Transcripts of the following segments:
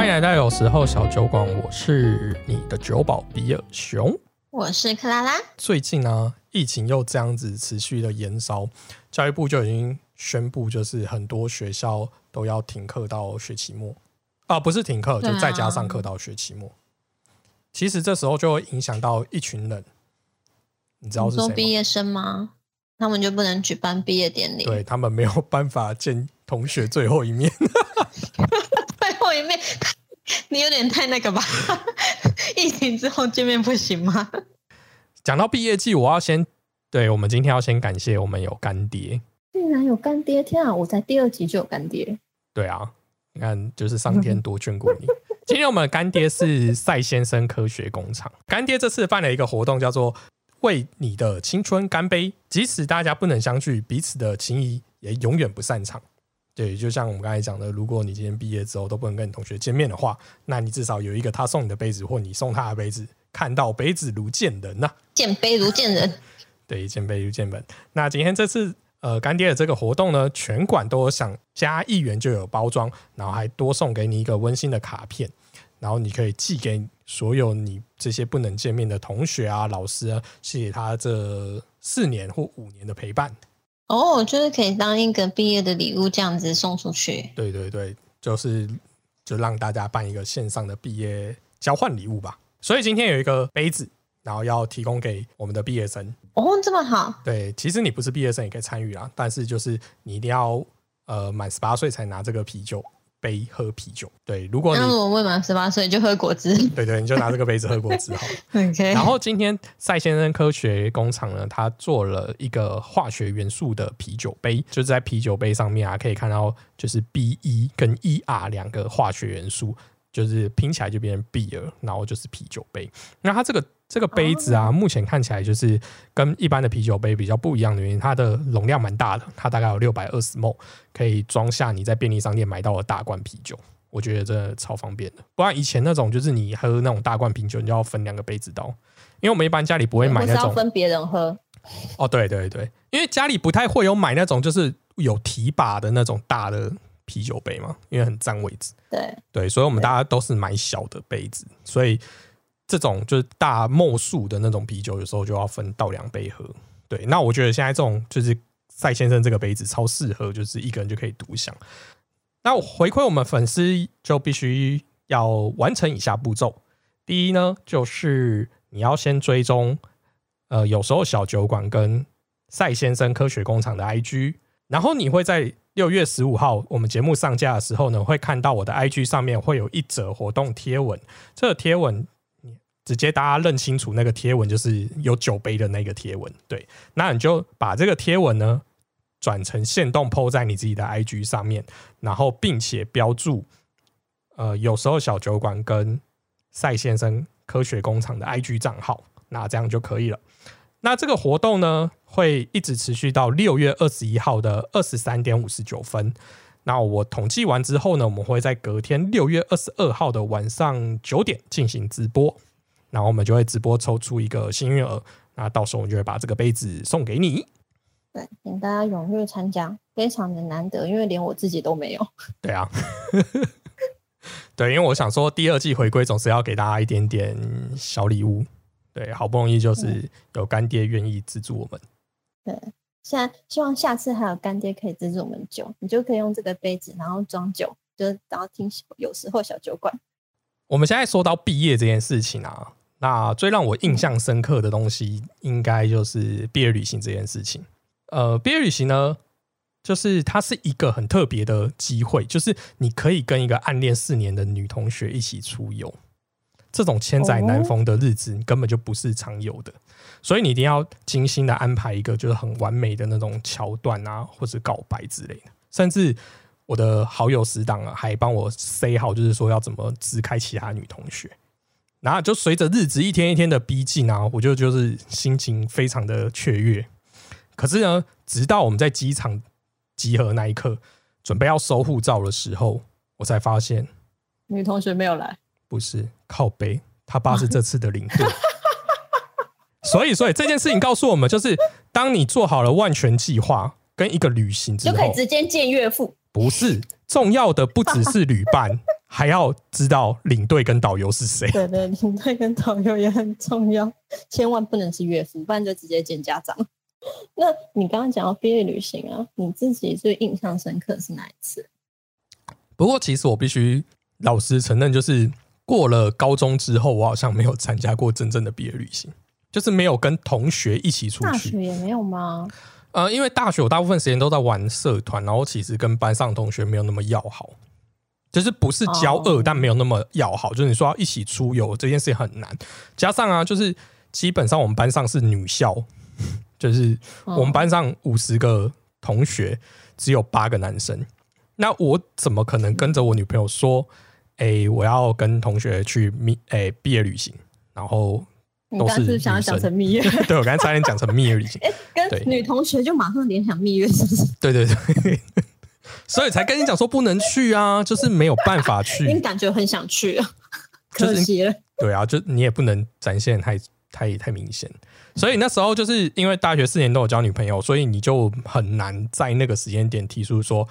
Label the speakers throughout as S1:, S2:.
S1: 欢迎来到有时候小酒馆，我是你的酒保比尔熊。
S2: 我是克拉拉。
S1: 最近呢，疫情又这样子持续的延烧，教育部就已经宣布，就是很多学校都要停课到学期末啊，不是停课，就在家上课到学期末。其实这时候就会影响到一群人，你知道是谁吗？
S2: 毕业生吗？他们就不能举办毕业典礼？
S1: 对他们没有办法见同学最后一面。
S2: 最后一面，你有点太那个吧？疫情之后见面不行吗？
S1: 讲到毕业季，我要先对我们今天要先感谢我们有干爹。
S2: 竟然有干爹！天啊，我在第二集就有干爹。
S1: 对啊，你看，就是上天多眷顾你。今天我们的干爹是赛先生科学工厂。干爹这次办了一个活动，叫做“为你的青春干杯”。即使大家不能相聚，彼此的情谊也永远不散场。对，就像我们刚才讲的，如果你今天毕业之后都不能跟你同学见面的话，那你至少有一个他送你的杯子，或你送他的杯子，看到杯子如见人呐，
S2: 见杯如见人。
S1: 对，见杯如见人。那今天这次呃干爹的这个活动呢，全馆都有想加一元就有包装，然后还多送给你一个温馨的卡片，然后你可以寄给所有你这些不能见面的同学啊、老师啊，谢谢他这四年或五年的陪伴。
S2: 哦，就是可以当一个毕业的礼物这样子送出去。
S1: 对对对，就是就让大家办一个线上的毕业交换礼物吧。所以今天有一个杯子，然后要提供给我们的毕业生。
S2: 哦，这么好。
S1: 对，其实你不是毕业生也可以参与啊，但是就是你一定要呃满十八岁才拿这个啤酒。杯喝啤酒，对，如果你
S2: 我未满十八岁就喝果汁，
S1: 对对，你就拿这个杯子喝果汁好了。
S2: OK。
S1: 然后今天赛先生科学工厂呢，他做了一个化学元素的啤酒杯，就是在啤酒杯上面啊，可以看到就是 B 一跟 E R 两个化学元素，就是拼起来就变成 beer，然后就是啤酒杯。那它这个。这个杯子啊，目前看起来就是跟一般的啤酒杯比较不一样的原因，它的容量蛮大的，它大概有六百二十 ml，可以装下你在便利商店买到的大罐啤酒。我觉得这超方便的，不然以前那种就是你喝那种大罐啤酒，你就要分两个杯子倒，因为我们一般家里不会买那种
S2: 分别人喝。
S1: 哦，对对对，因为家里不太会有买那种就是有提把的那种大的啤酒杯嘛，因为很占位置。
S2: 对
S1: 对，所以我们大家都是买小的杯子，所以。这种就是大莫数的那种啤酒，有时候就要分倒两杯喝。对，那我觉得现在这种就是赛先生这个杯子超适合，就是一个人就可以独享。那回馈我们粉丝就必须要完成以下步骤：第一呢，就是你要先追踪呃有时候小酒馆跟赛先生科学工厂的 IG，然后你会在六月十五号我们节目上架的时候呢，会看到我的 IG 上面会有一则活动贴文，这个贴文。直接大家认清楚那个贴文就是有酒杯的那个贴文，对，那你就把这个贴文呢转成线动 PO 在你自己的 IG 上面，然后并且标注呃有时候小酒馆跟赛先生科学工厂的 IG 账号，那这样就可以了。那这个活动呢会一直持续到六月二十一号的二十三点五十九分。那我统计完之后呢，我们会在隔天六月二十二号的晚上九点进行直播。然后我们就会直播抽出一个幸运儿，那到时候我就会把这个杯子送给你。
S2: 对，请大家踊跃参加，非常的难得，因为连我自己都没有。
S1: 对啊，对，因为我想说第二季回归总是要给大家一点点小礼物。对，好不容易就是有干爹愿意资助我们。
S2: 对，现在希望下次还有干爹可以资助我们酒，你就可以用这个杯子，然后装酒，就是然后听有时候小酒馆。
S1: 我们现在说到毕业这件事情啊。那最让我印象深刻的东西，应该就是毕业旅行这件事情。呃，毕业旅行呢，就是它是一个很特别的机会，就是你可以跟一个暗恋四年的女同学一起出游。这种千载难逢的日子你根本就不是常有的，所以你一定要精心的安排一个就是很完美的那种桥段啊，或者告白之类的。甚至我的好友死党啊，还帮我塞好，就是说要怎么支开其他女同学。然后就随着日子一天一天的逼近啊，我就就是心情非常的雀跃。可是呢，直到我们在机场集合那一刻，准备要收护照的时候，我才发现
S2: 女同学没有来。
S1: 不是靠背，他爸是这次的领队。所以，所以这件事情告诉我们，就是当你做好了万全计划跟一个旅行之后，
S2: 就可以直接见岳父。
S1: 不是重要的，不只是旅伴，还要知道领队跟导游是谁。
S2: 对对，领队跟导游也很重要，千万不能是岳父，不然就直接见家长。那你刚刚讲到毕业旅行啊，你自己最印象深刻是哪一次？
S1: 不过，其实我必须老实承认，就是过了高中之后，我好像没有参加过真正的毕业旅行，就是没有跟同学一起出去。大
S2: 学也没有吗？
S1: 呃，因为大学我大部分时间都在玩社团，然后其实跟班上同学没有那么要好，就是不是交恶，但没有那么要好。就是你说要一起出游这件事情很难，加上啊，就是基本上我们班上是女校，就是我们班上五十个同学只有八个男生，那我怎么可能跟着我女朋友说，哎，我要跟同学去蜜哎毕业旅行，然后。
S2: 都是想要讲成蜜月，
S1: 对我刚才差点讲成蜜月旅行。
S2: 哎，跟女同学就马上联想蜜月，是不是？
S1: 对对对，所以才跟你讲说不能去啊，就是没有办法去。
S2: 你感觉很想去啊？可惜了。
S1: 对啊，就你也不能展现太太太明显。所以那时候就是因为大学四年都有交女朋友，所以你就很难在那个时间点提出说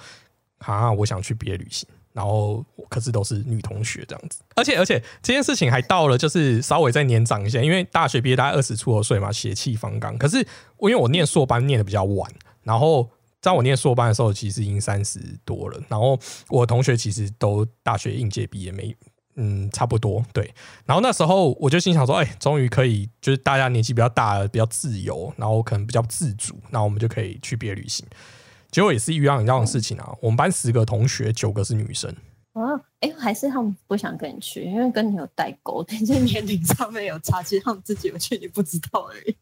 S1: 啊，我想去毕业旅行。然后可是都是女同学这样子，而且而且这件事情还到了就是稍微再年长一些，因为大学毕业大概二十出头岁嘛，血气方刚。可是我因为我念硕班念的比较晚，然后在我念硕班的时候，其实已经三十多了。然后我同学其实都大学应届毕业没，嗯，差不多对。然后那时候我就心想说，哎，终于可以就是大家年纪比较大了，比较自由，然后可能比较自主，那我们就可以去毕业旅行。结果也是一样一样的事情啊！我们班十个同学，九个是女生。
S2: 啊，哎，还是他们不想跟你去，因为跟你有代沟，但是年龄上面有差，其实他们自己有去，你不知道而已。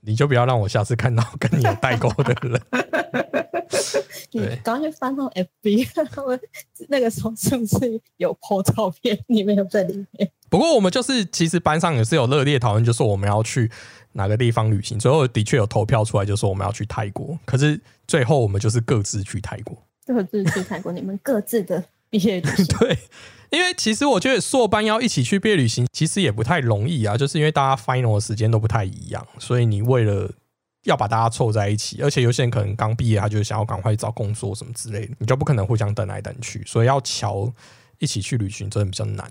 S1: 你就不要让我下次看到跟你有代沟的人。
S2: 对，刚去翻到 FB，他们那个时候是不是有 po 照片？你没有在里面。
S1: 不过我们就是其实班上也是有热烈讨论，就是我们要去哪个地方旅行。最后的确有投票出来，就说我们要去泰国。可是最后我们就是各自去泰国，
S2: 各自去泰国。你们各自的毕业旅行。
S1: 对，因为其实我觉得硕班要一起去毕业旅行，其实也不太容易啊。就是因为大家 final 的时间都不太一样，所以你为了要把大家凑在一起，而且有些人可能刚毕业，他就想要赶快找工作什么之类的，你就不可能互相等来等去，所以要瞧一起去旅行真的比较难。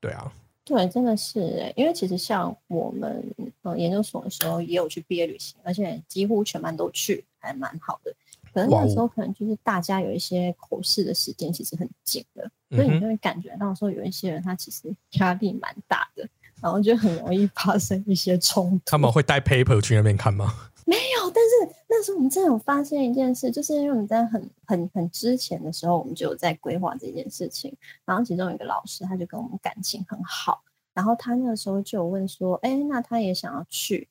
S1: 对啊。
S2: 对，真的是哎，因为其实像我们呃研究所的时候也有去毕业旅行，而且几乎全班都去，还蛮好的。可能那时候可能就是大家有一些口试的时间其实很紧的，所以你就会感觉到说有一些人他其实压力蛮大的，然后就很容易发生一些冲突。
S1: 他们会带 paper 去那边看吗？
S2: 没有，但是那时候我们真的有发现一件事，就是因为我们在很很很之前的时候，我们就有在规划这件事情。然后其中有一个老师，他就跟我们感情很好，然后他那个时候就有问说：“哎，那他也想要去？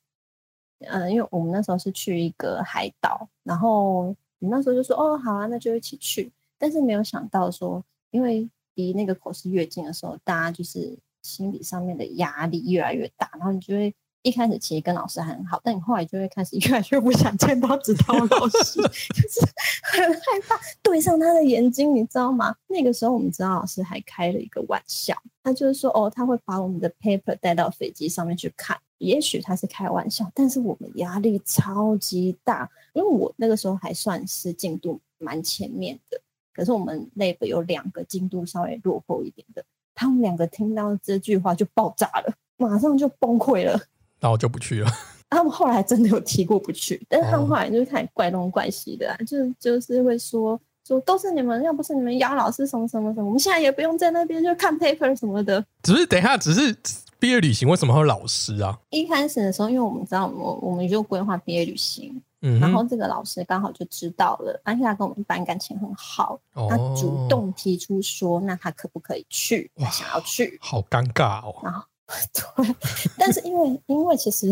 S2: 嗯，因为我们那时候是去一个海岛，然后你那时候就说：哦，好啊，那就一起去。但是没有想到说，因为离那个口试越近的时候，大家就是心理上面的压力越来越大，然后你就会。一开始其实跟老师很好，但你后来就会开始 越来越不想见到指导老师，就是很害怕对上他的眼睛，你知道吗？那个时候我们指导老师还开了一个玩笑，他就是说哦，他会把我们的 paper 带到飞机上面去看。也许他是开玩笑，但是我们压力超级大，因为我那个时候还算是进度蛮前面的，可是我们 lab 有两个进度稍微落后一点的，他们两个听到这句话就爆炸了，马上就崩溃了。
S1: 那我就不去了。
S2: 他们后来真的有提过不去，但是他们后来就是开始怪东怪西的，就就是会说说都是你们，要不是你们姚老师什么什么什么，我们现在也不用在那边就看 paper 什么的。
S1: 只是等一下，只是毕业旅行为什么会有老师啊？
S2: 一开始的时候，因为我们知道我我们就规划毕业旅行，
S1: 嗯，
S2: 然后这个老师刚好就知道了，而且他跟我们班感情很好，他主
S1: 哦
S2: 动提出说，那他可不可以去？想要去，
S1: 好尴尬哦。
S2: 然后 对，但是因为因为其实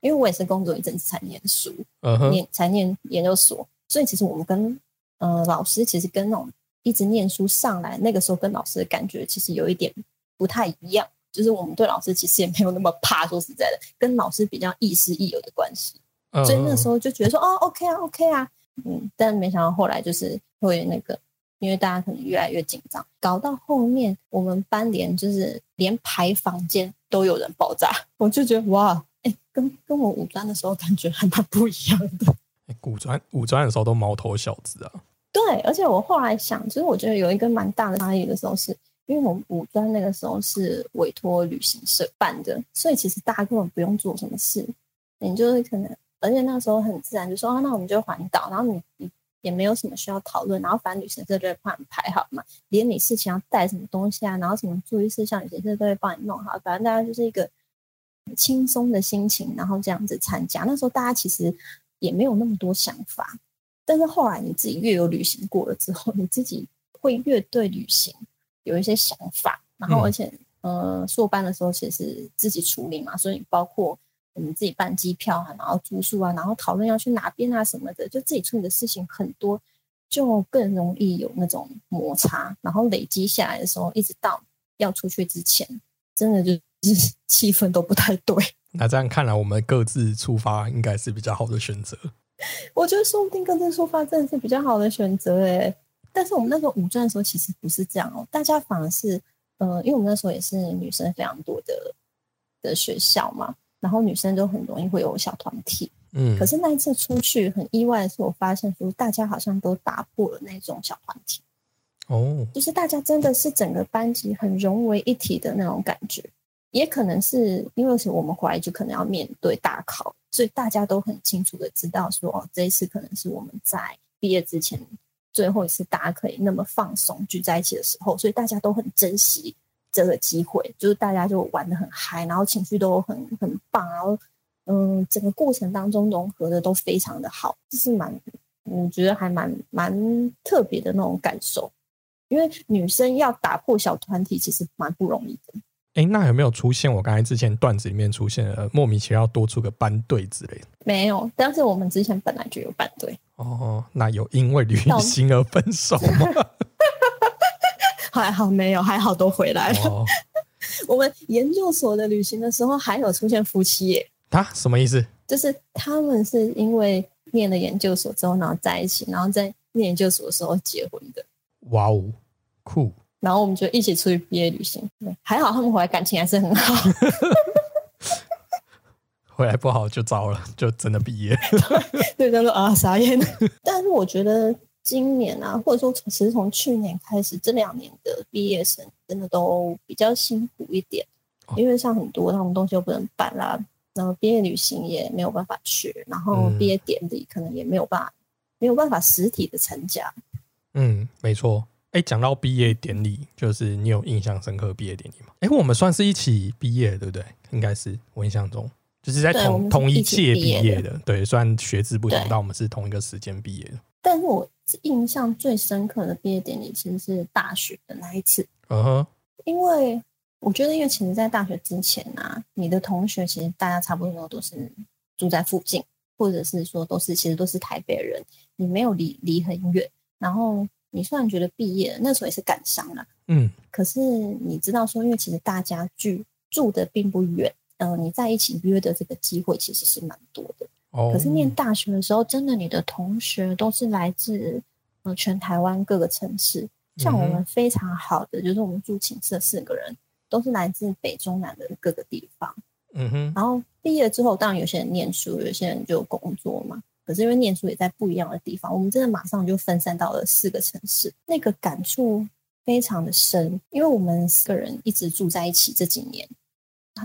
S2: 因为我也是工作一阵子才念书，念才念研究所，所以其实我们跟呃老师其实跟那种一直念书上来，那个时候跟老师的感觉其实有一点不太一样，就是我们对老师其实也没有那么怕，说实在的，跟老师比较亦师亦友的关系。
S1: 嗯
S2: 所以那时候就觉得说，哦，OK 啊，OK 啊，嗯，但没想到后来就是会那个，因为大家可能越来越紧张，搞到后面我们班连就是连排房间都有人爆炸，我就觉得哇，哎、跟跟我五专的时候感觉还蛮不一样的。
S1: 欸古专五专的时候都毛头小子啊。
S2: 对，而且我后来想，其实我觉得有一个蛮大的差异的时候是，因为我们五专那个时候是委托旅行社办的，所以其实大家根本不用做什么事，你就是可能，而且那个时候很自然就说啊，那我们就环岛，然后你你也没有什么需要讨论，然后反正旅行社就会帮你排好嘛，连你事情要带什么东西啊，然后什么注意事项，旅行社都会帮你弄好，反正大家就是一个很轻松的心情，然后这样子参加。那时候大家其实也没有那么多想法，但是后来你自己越有旅行过了之后，你自己会越对旅行有一些想法，然后
S1: 嗯
S2: 而且、呃，硕班的时候其实自己处理嘛，所以包括我们自己办机票啊，然后住宿啊，然后讨论要去哪边啊什么的，就自己处理的事情很多，就更容易有那种摩擦，然后累积下来的时候，一直到要出去之前，真的就是 气氛都不太对。
S1: 那这样看来，我们各自出发应该是比较好的选择。
S2: 我觉得说不定各自出发真的是比较好的选择诶。但是我们那时候五专的时候其实不是这样哦，大家反而是呃，因为我们那时候也是女生非常多的的学校嘛，然后女生就很容易会有小团体。
S1: 嗯，
S2: 可是那一次出去很意外的是，我发现说大家好像都打破了那种小团体，
S1: 哦，
S2: 就是大家真的是整个班级很融为一体的那种感觉。也可能是因为是我们回来就可能要面对大考，所以大家都很清楚的知道说，哦，这一次可能是我们在毕业之前最后一次大家可以那么放松聚在一起的时候，所以大家都很珍惜这个机会，就是大家就玩的很嗨，然后情绪都很很棒，然后嗯，整个过程当中融合的都非常的好，这是蛮我觉得还蛮蛮特别的那种感受。因为女生要打破小团体，其实蛮不容易的。
S1: 哎、那有没有出现我刚才之前段子里面出现的莫名其妙多出个班队之类的？
S2: 没有，但是我们之前本来就有班队，
S1: 哦，那有因为旅行而分手吗？
S2: 还好没有，还好都回来了。
S1: 哦，
S2: 我们研究所的旅行的时候，还有出现夫妻耶，
S1: 他什么意思？
S2: 就是他们是因为念了研究所之后，然后在一起，然后在念研究所的时候结婚的。
S1: 哇哦，酷！
S2: 然后我们就一起出去毕业旅行，对，还好他们回来感情还是很好。
S1: 回来不好就糟了，就真的毕业。
S2: 对，他说啊傻眼。但是我觉得今年啊，或者说其实从去年开始，这两年的毕业生真的都比较辛苦一点，
S1: 哦
S2: 因为像很多他们东西都不能办啦，然后毕业旅行也没有办法去，然后
S1: 嗯
S2: 毕业典礼可能也没有办法没有办法实体的参加。
S1: 嗯，没错。哎，讲到毕业典礼，就是你有印象深刻毕业典礼吗？哎，我们算是一起毕业，对不对？应该是我印象中，就是在同同一届
S2: 毕业的。
S1: 对，虽然学制不同，但我们是同一个时间毕业的。
S2: 但是我印象最深刻的毕业典礼其实是大学的那一次，
S1: 嗯哼，
S2: 因为我觉得，因为其实，在大学之前啊，你的同学其实大家差不多都是住在附近，或者是说都是其实都是台北人，你没有离离很远。然后你虽然觉得毕业了那时候也是感伤啦，
S1: 嗯
S2: 可是你知道说，因为其实大家聚住的并不远，呃，你在一起约的这个机会其实是蛮多的。
S1: 哦，
S2: 可是念大学的时候，真的你的同学都是来自呃全台湾各个城市，像我
S1: 嗯
S2: 们非常好的，就是我们住寝室的四个人，都是来自北中南的各个地方。
S1: 嗯哼，
S2: 然后毕业之后，当然有些人念书，有些人就工作嘛。可是因为念书也在不一样的地方，我们真的马上就分散到了四个城市，那个感触非常的深，因为我们四个人一直住在一起这几年，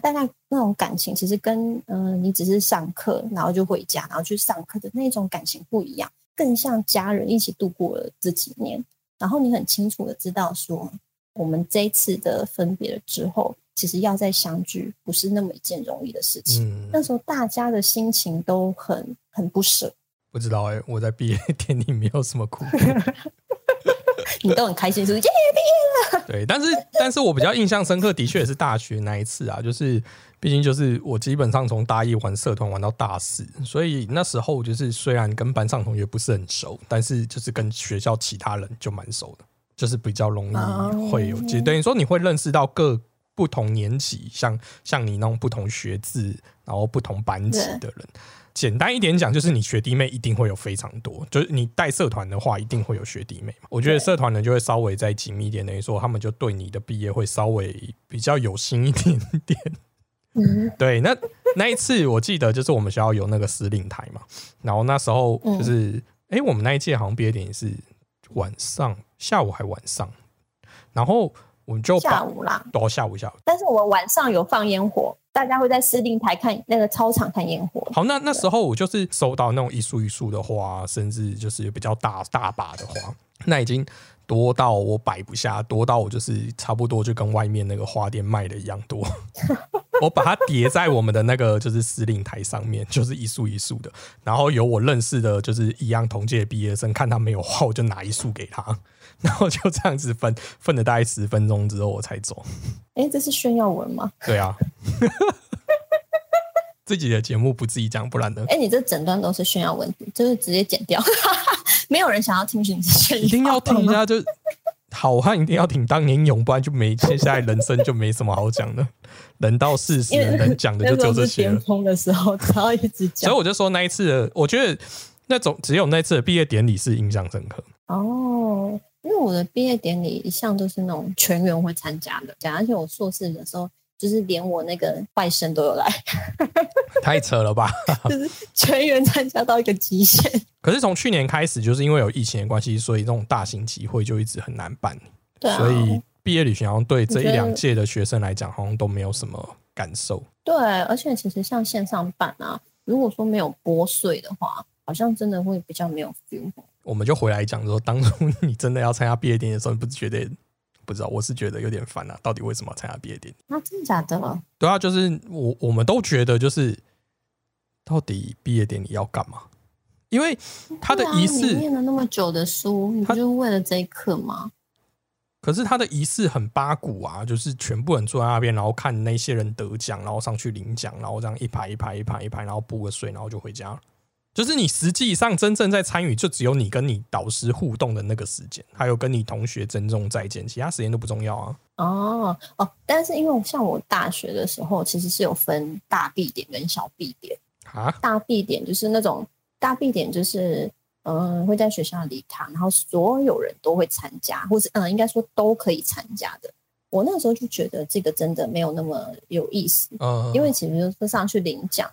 S2: 大概那种感情其实跟嗯、呃你只是上课然后就回家，然后去上课的那种感情不一样，更像家人一起度过了这几年。然后你很清楚的知道说，我们这一次的分别了之后，其实要再相聚不是那么一件容易的事情。
S1: 嗯，
S2: 那时候大家的心情都很很不舍，
S1: 不知道哎、我在毕业 典礼没有什么哭。
S2: 你都很开心，是不是？耶
S1: 对，但是但是我比较印象深刻，的确也是大学那一次啊，就是毕竟就是我基本上从大一玩社团玩到大四，所以那时候就是虽然跟班上同学不是很熟，但是就是跟学校其他人就蛮熟的，就是比较容易会有，等于说你会认识到各不同年级，像像你那种不同学制，然后不同班级的人。简单一点讲，就是你学弟妹一定会有非常多，就是你带社团的话，一定会有学弟妹嘛。我觉得社团人就会稍微再紧密一点，等于说他们就对你的毕业会稍微比较有心一点点。
S2: 嗯，
S1: 对，那那一次我记得就是我们学校有那个司令台嘛，然后那时候就是，哎、我们那一届好像毕业典礼是晚上、下午还晚上，然后我们就把
S2: 下午啦。
S1: 都下午下午。
S2: 但是我们晚上有放烟火，大家会在司令台看那个操场看烟火。
S1: 好，那那时候我就是收到那种一束一束的花，甚至就是比较大大把的花，那已经多到我摆不下，多到我就是差不多就跟外面那个花店卖的一样多。我把它叠在我们的那个就是司令台上面，就是一束一束的。然后有我认识的，就是一样同届毕业生，看他没有花，我就拿一束给他，然后就这样子分分了大概十分钟之后我才走。
S2: 哎，这是炫耀文吗？
S1: 对啊，自己的节目不自己讲，不然呢？
S2: 哎，你这整段都是炫耀文，就是直接剪掉，没有人想要听你是炫耀，
S1: 一定要听一下，就好汉一定要挺当年勇，不然就没接下来人生就没什么好讲的。人到四十，能讲的就只有这些了。
S2: 巅峰的时候，只要一直讲
S1: 所以。我就说那一次的，我觉得那种只有那次的毕业典礼是印象深刻。
S2: 哦，因为我的毕业典礼一向都是那种全员会参加的，讲而且我硕士的时候，就是连我那个外甥都有来，
S1: 太扯了吧！
S2: 就是全员参加到一个极限。
S1: 可是从去年开始，就是因为有疫情的关系，所以这种大型集会就一直很难办。
S2: 对啊，
S1: 所以毕业旅行好像对这一两届的学生来讲，好像都没有什么感受。
S2: 对，而且其实像线上办啊，如果说没有拨税的话，好像真的会比较没有 feel。
S1: 我们就回来讲说，当初 你真的要参加毕业典礼的时候，你不是觉得不知道？我是觉得有点烦啊，到底为什么要参加毕业典礼？
S2: 那、真的假的？
S1: 对啊，就是我我们都觉得就是到底毕业典礼要干嘛？因为他的仪式，
S2: 念了那么久的书，你就是为了这一刻吗？
S1: 可是他的仪式很八股啊，就是全部人坐在那边，然后看那些人得奖，然后上去领奖，然后这样一排一排一排一排，然后补个水，然后就回家了。就是你实际上真正在参与，就只有你跟你导师互动的那个时间，还有跟你同学珍重再见，其他时间都不重要啊。
S2: 哦哦，但是因为像我大学的时候，其实是有分大 B 点跟小 B 点。
S1: 啊，
S2: 大 B 点就是那种大 B 点，就是嗯、呃会在学校礼堂，然后所有人都会参加，或是嗯、呃应该说都可以参加的。我那时候就觉得这个真的没有那么有意思，
S1: 嗯，
S2: 因为其实就是上去领奖，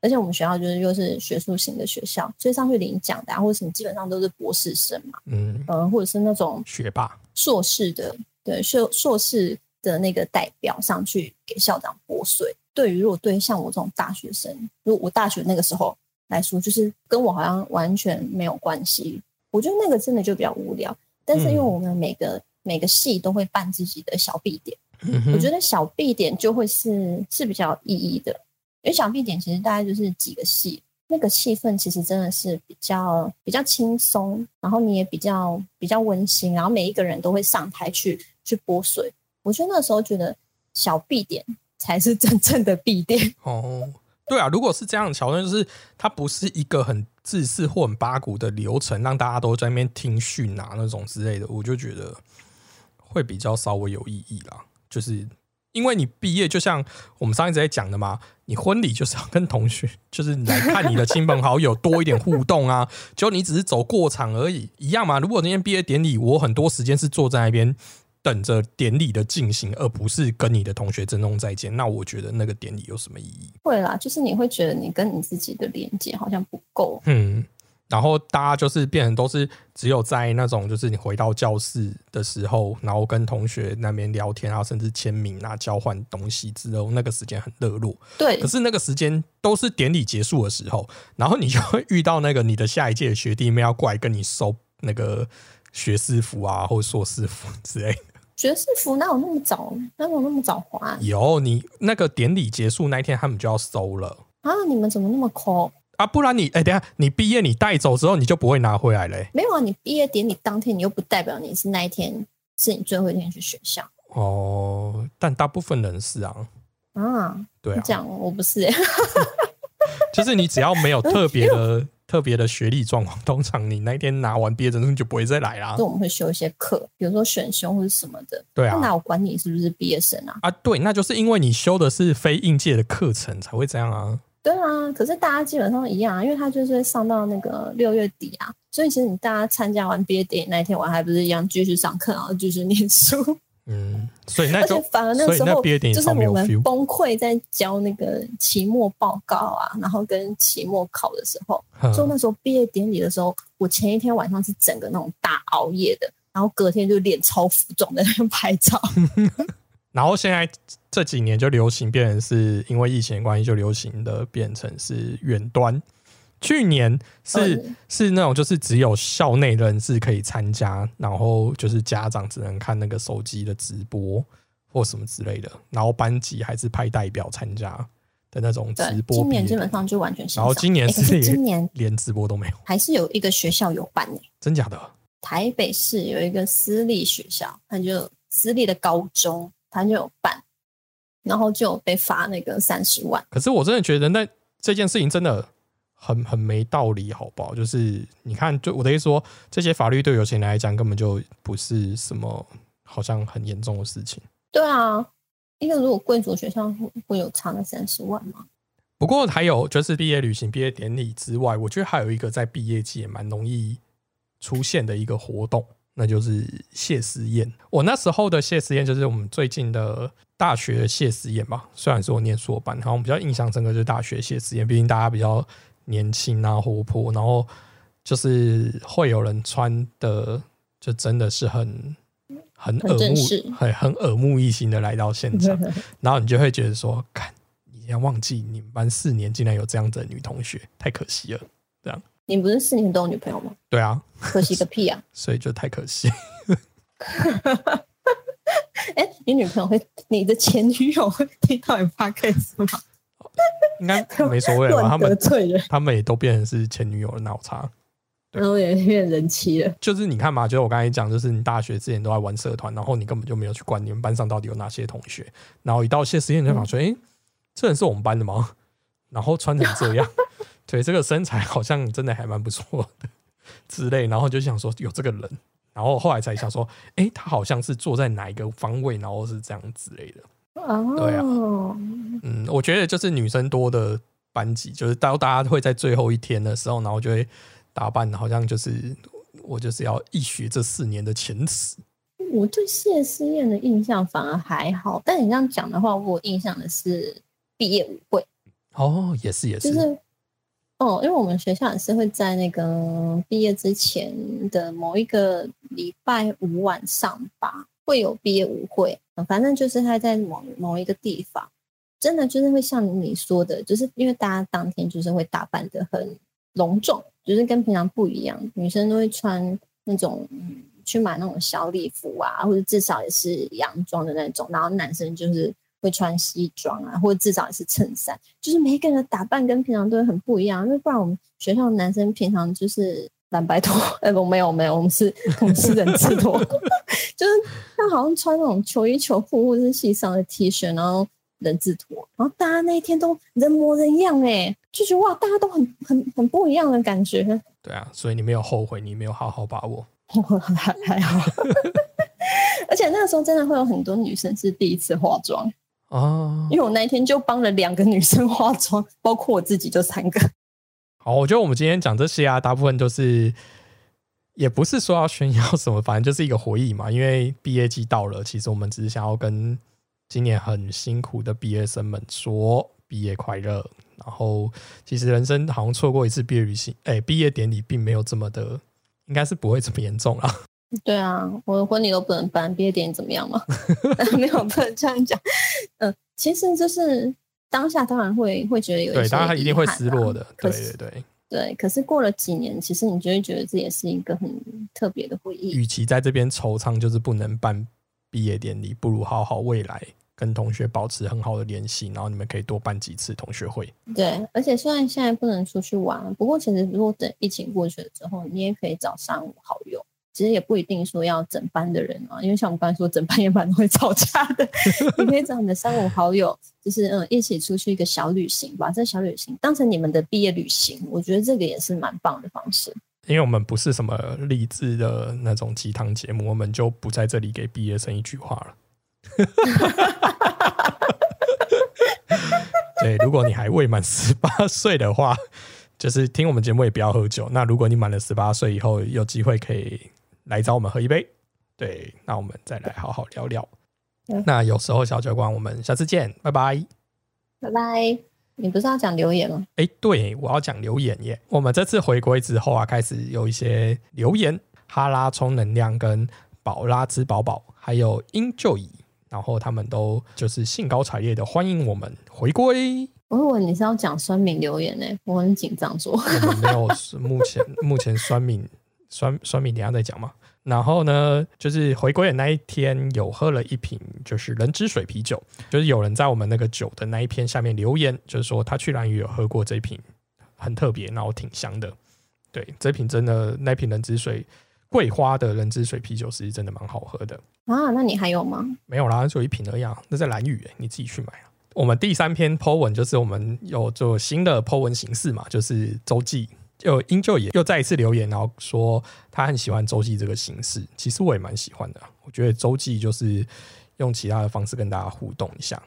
S2: 而且我们学校就是又是学术型的学校，所以上去领奖的、啊、或者什么基本上都是博士生嘛，
S1: 嗯，
S2: 嗯、或者是那种
S1: 学霸，
S2: 硕士的，对硕硕士的那个代表上去给校长拨税。对于如果对像我这种大学生，如果我大学那个时候来说，就是跟我好像完全没有关系。我觉得那个真的就比较无聊。但是因为
S1: 嗯
S2: 我们每个、每个系都会办自己的小 B 点，
S1: 嗯
S2: 我觉得小 B 点就会是是比较有意义的，因为小 B 点其实大概就是几个戏，那个气氛其实真的是比较比较轻松，然后你也比较比较温馨，然后每一个人都会上台去去拨水。我觉得那时候觉得小 B 点才是真正的 B 点，
S1: 哦，对啊，如果是这样的桥段，就是它不是一个很自私或很八股的流程，让大家都在那边听训啊那种之类的，我就觉得会比较稍微有意义啦。就是因为你毕业，就像我们上一直在讲的嘛，你婚礼就是要跟同学，就是你来看你的亲朋好友多一点互动啊。就你只是走过场而已，一样嘛。如果今天毕业典礼，我很多时间是坐在那边。等着典礼的进行，而不是跟你的同学珍重再见。那我觉得那个典礼有什么意义？
S2: 会啦，就是你会觉得你跟你自己的连接好像不够，
S1: 嗯，然后大家就是变成都是只有在那种就是你回到教室的时候，然后跟同学那边聊天啊，甚至签名啊、交换东西之后，那个时间很热络。
S2: 对
S1: 可，是那个时间都是典礼结束的时候，然后你就会遇到那个你的下一届的学弟妹要过来跟你收那个学士服啊，或硕士服之类的。
S2: 学士服哪有那么早，哪有那么早还
S1: 有你那个典礼结束那一天，他们就要收了。
S2: 啊？你们怎么那么抠？
S1: 啊，不然你哎、等下你毕业你带走之后你就不会拿回来嘞、
S2: 没有啊，你毕业典礼当天，你又不代表你是那一天是你最后一天去学校
S1: 哦，但大部分人是啊，
S2: 啊。
S1: 对啊，
S2: 这样我不是、欸，
S1: 就是你只要没有特别的 特别的学历状况，通常你那一天拿完毕业证书你就不会再来啦
S2: 就。我们会修一些课，比如说选修或者什么的。
S1: 对啊，
S2: 那我管你是不是毕业生啊？
S1: 啊，对，那就是因为你修的是非应届的课程才会这样啊。
S2: 对啊，可是大家基本上一样啊，因为他就是会上到那个六月底啊，所以其实你大家参加完毕业典礼那一天，我还不是一样继续上课，然后继续念书，
S1: 嗯，所以那就
S2: 反而那时候就是我们。崩溃在交那个期末报告啊，然后跟期末考的时候，就
S1: 嗯
S2: 那时候毕业典礼的时候，我前一天晚上是整个那种大熬夜的，然后隔天就脸超浮肿在那边拍照。
S1: 然后现在这几年就流行变成是因为疫情的关系，就流行的变成是远端。去年是、
S2: 嗯
S1: 是那种就是只有校内人士可以参加，然后就是家长只能看那个手机的直播或什么之类的，然后班级还是派代表参加的那种直，播。
S2: 今年基本上就完全是。
S1: 然后今年是
S2: 今年
S1: 连直播都没有，
S2: 还是有一个学校有办呢、
S1: 真假的？
S2: 台北市有一个私立学校，它就私立的高中，它就有办，然后就被罚那个三十万。
S1: 可是我真的觉得那这件事情真的很很没道理，好不好？就是你看，就我的意思说，这些法律对有钱人来讲根本就不是什么好像很严重的事情。
S2: 对啊，因为如果贵族学校会会有差那三十万吗？
S1: 不过还有就是毕业旅行、毕业典礼之外，我觉得还有一个在毕业季也蛮容易出现的一个活动，那就是谢师宴。我那时候的谢师宴就是我们最近的大学谢师宴吧，虽然是我念硕班，然后我们比较印象深刻就是大学谢师宴，毕竟大家比较年轻啊、活泼，然后就是会有人穿的就真的是很。很
S2: 很
S1: 耳目很很耳目一新的来到现场，然后你就会觉得说，看，你要忘记你们班四年竟然有这样子的女同学，太可惜了。
S2: 你不是四年都有女朋友吗？
S1: 对啊，
S2: 可惜个屁啊！
S1: 所以就太可惜。
S2: 哎、你女朋友会，你的前女友会听到你 podcast 吗？
S1: 应该没所谓了吧？他们他们也都变成是前女友的脑残。
S2: 然后也变人妻了。
S1: 就是你看嘛，就是我刚才讲，就是你大学之前都在玩社团，然后你根本就没有去管你们班上到底有哪些同学，然后一到谢师宴就想说，哎、这人是我们班的吗？然后穿成这样，对，这个身材好像真的还蛮不错的之类，然后就想说有这个人，然后后来才想说，哎、他好像是坐在哪一个方位，然后是这样之类的。
S2: 哦，
S1: 对啊嗯，我觉得就是女生多的班级，就是到大家会在最后一天的时候，然后就会打扮，好像就是我就是要一学这四年的前耻。
S2: 我对谢思燕的印象反而还好，但你这样讲的话，我印象的是毕业舞会，
S1: 哦，也是也，
S2: 就是是哦，因为我们学校也是会在那个毕业之前的某一个礼拜五晚上吧，会有毕业舞会，反正就是他在某某一个地方，真的就是会像你说的，就是因为大家当天就是会打扮的很隆重，就是跟平常不一样，女生都会穿那种。去买那种小礼服啊，或者至少也是洋装的那种，然后男生就是会穿西装啊，或者至少也是衬衫，就是每一个人的打扮跟平常都会很不一样，因为不然我们学校的男生平常就是蓝白拖，哎不没有没有，我们是我们是人字拖，就是他好像穿那种球衣球裤或者是细上的 T 恤，然后人字拖，然后大家那一天都人模人样哎，就觉得哇，大家都很很很不一样的感觉，
S1: 对啊，所以你没有后悔，你没有好好把握。
S2: 我还还好，而且那个时候真的会有很多女生是第一次化妆，
S1: 哦，
S2: 因为我那一天就帮了两个女生化妆，包括我自己就三个。
S1: 好，我觉得我们今天讲这些啊，大部分都是，也不是说要炫耀什么，反正就是一个回忆嘛。因为毕业季到了，其实我们只是想要跟今年很辛苦的毕业生们说毕业快乐。然后，其实人生好像错过一次毕业旅行，哎、毕业典礼并没有这么的，应该是不会这么严重啦。
S2: 对啊，我的婚礼都不能办，毕业典礼怎么样嘛？没有，不能这样讲。嗯、其实就是当下当然会会觉得有一
S1: 对，当然他一定会失落的。对对对，
S2: 对，可是过了几年，其实你就会觉得这也是一个很特别的回忆。
S1: 与其在这边惆怅，就是不能办毕业典礼，不如好好未来跟同学保持很好的联系，然后你们可以多办几次同学会。
S2: 对，而且虽然现在不能出去玩，不过其实如果等疫情过去了之后，你也可以找三五好友。其实也不一定说要整班的人啊，因为像我们刚才说，整班也蛮会吵架的。你可以找你的三五好友，就是嗯，一起出去一个小旅行，把这小旅行当成你们的毕业旅行。我觉得这个也是蛮棒的方式。
S1: 因为我们不是什么励志的那种鸡汤节目，我们就不在这里给毕业生一句话了。对，如果你还未满十八岁的话，就是听我们节目也不要喝酒。那如果你满了十八岁以后，有机会可以来找我们喝一杯。对，那我们再来好好聊聊。那有时候小酒馆，我们下次见，拜拜，
S2: 拜拜。你不是要讲留言吗？
S1: 哎，对，我要讲留言耶。我们这次回归之后啊，开始有一些留言，哈拉充能量跟宝拉吃饱饱，还有英就乙。然后他们都就是兴高采烈的欢迎我们回归。
S2: 我以为你是要讲酸敏留言呢，我很紧张说。
S1: 我们没有，目前目前酸敏酸酸敏等下再讲嘛。然后呢，就是回归的那一天有喝了一瓶就是人之水啤酒，就是有人在我们那个酒的那一篇下面留言，就是说他去兰屿有喝过这瓶，很特别，然后挺香的。对，这瓶真的那瓶人之水。桂花的人之水啤酒是真的蛮好喝的
S2: 啊！那你还有吗？
S1: 没有啦，就一瓶而已。啊那在蓝屿，你自己去买啊。我们第三篇 po 文就是我们有做新的 po 文形式嘛，就是周记。就英就也又再一次留言，然后说他很喜欢周记这个形式。其实我也蛮喜欢的。我觉得周记就是用其他的方式跟大家互动一下。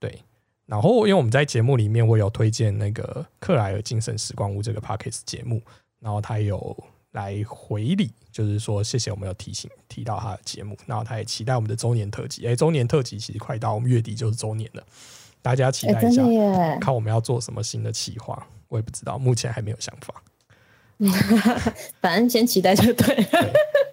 S1: 对，然后因为我们在节目里面，我有推荐那个克莱尔精神时光屋这个 p a c k e s 节目，然后他有。来回礼，就是说谢谢我们有提醒提到他的节目，然后他也期待我们的周年特辑。哎，周年特辑其实快到，我们月底就是周年了，大家期待一下，看我们要做什么新的企划。我也不知道，目前还没有想法。
S2: 反正先期待就对。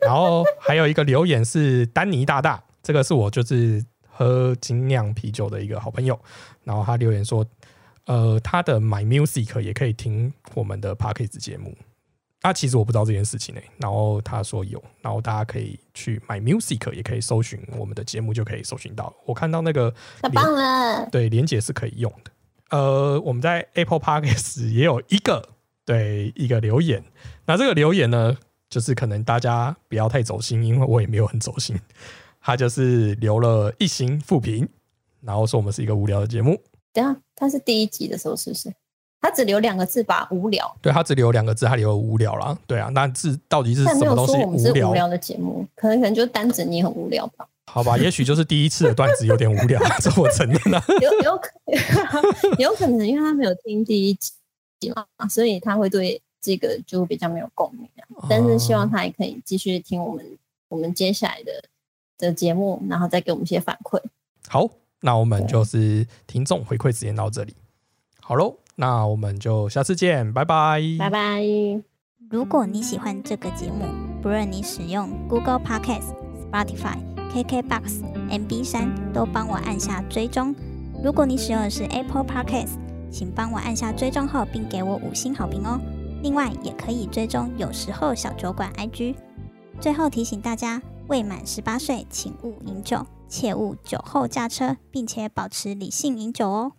S1: 然后还有一个留言是丹尼大大，这个是我就是喝精酿啤酒的一个好朋友，然后他留言说，呃，他的 My Music 也可以听我们的 p a c k a g e 节目。那其实我不知道这件事情呢，然后他说有，然后大家可以去买 music，也可以搜寻我们的节目就可以搜寻到。我看到那个
S2: 太棒了，
S1: 对，连接是可以用的。呃，我们在 Apple Podcast 也有一个对一个留言，那这个留言呢，就是可能大家不要太走心，因为我也没有很走心。他就是留了一星负评，然后说我们是一个无聊的节目。
S2: 等下，他是第一集的时候是不是？他只留两个字吧，无聊。
S1: 对他只留两个字，他留无聊了。对啊，那字到底是什么东西？
S2: 无聊的节目，可能可能就单指你很无聊吧。
S1: 好吧，也许就是第一次的段子有点无聊，这我承认啊。
S2: 有有可 有可能，因为他没有听第一集嘛，所以他会对这个就比较没有共鸣。但是希望他也可以继续听我们我们接下来的的节目，然后再给我们一些反馈。
S1: 好，那我们就是听众回馈时间到这里。好喽。那我们就下次见，拜拜，
S2: 拜拜。
S3: 如果你喜欢这个节目，不论你使用 Google Podcast、Spotify、KKBox、MB 三，都帮我按下追踪。如果你使用的是 Apple Podcast，请帮我按下追踪后，并给我五星好评哦。另外，也可以追踪有时候小酒馆 IG。最后提醒大家，未满十八岁请勿饮酒，切勿酒后驾车，并且保持理性饮酒哦。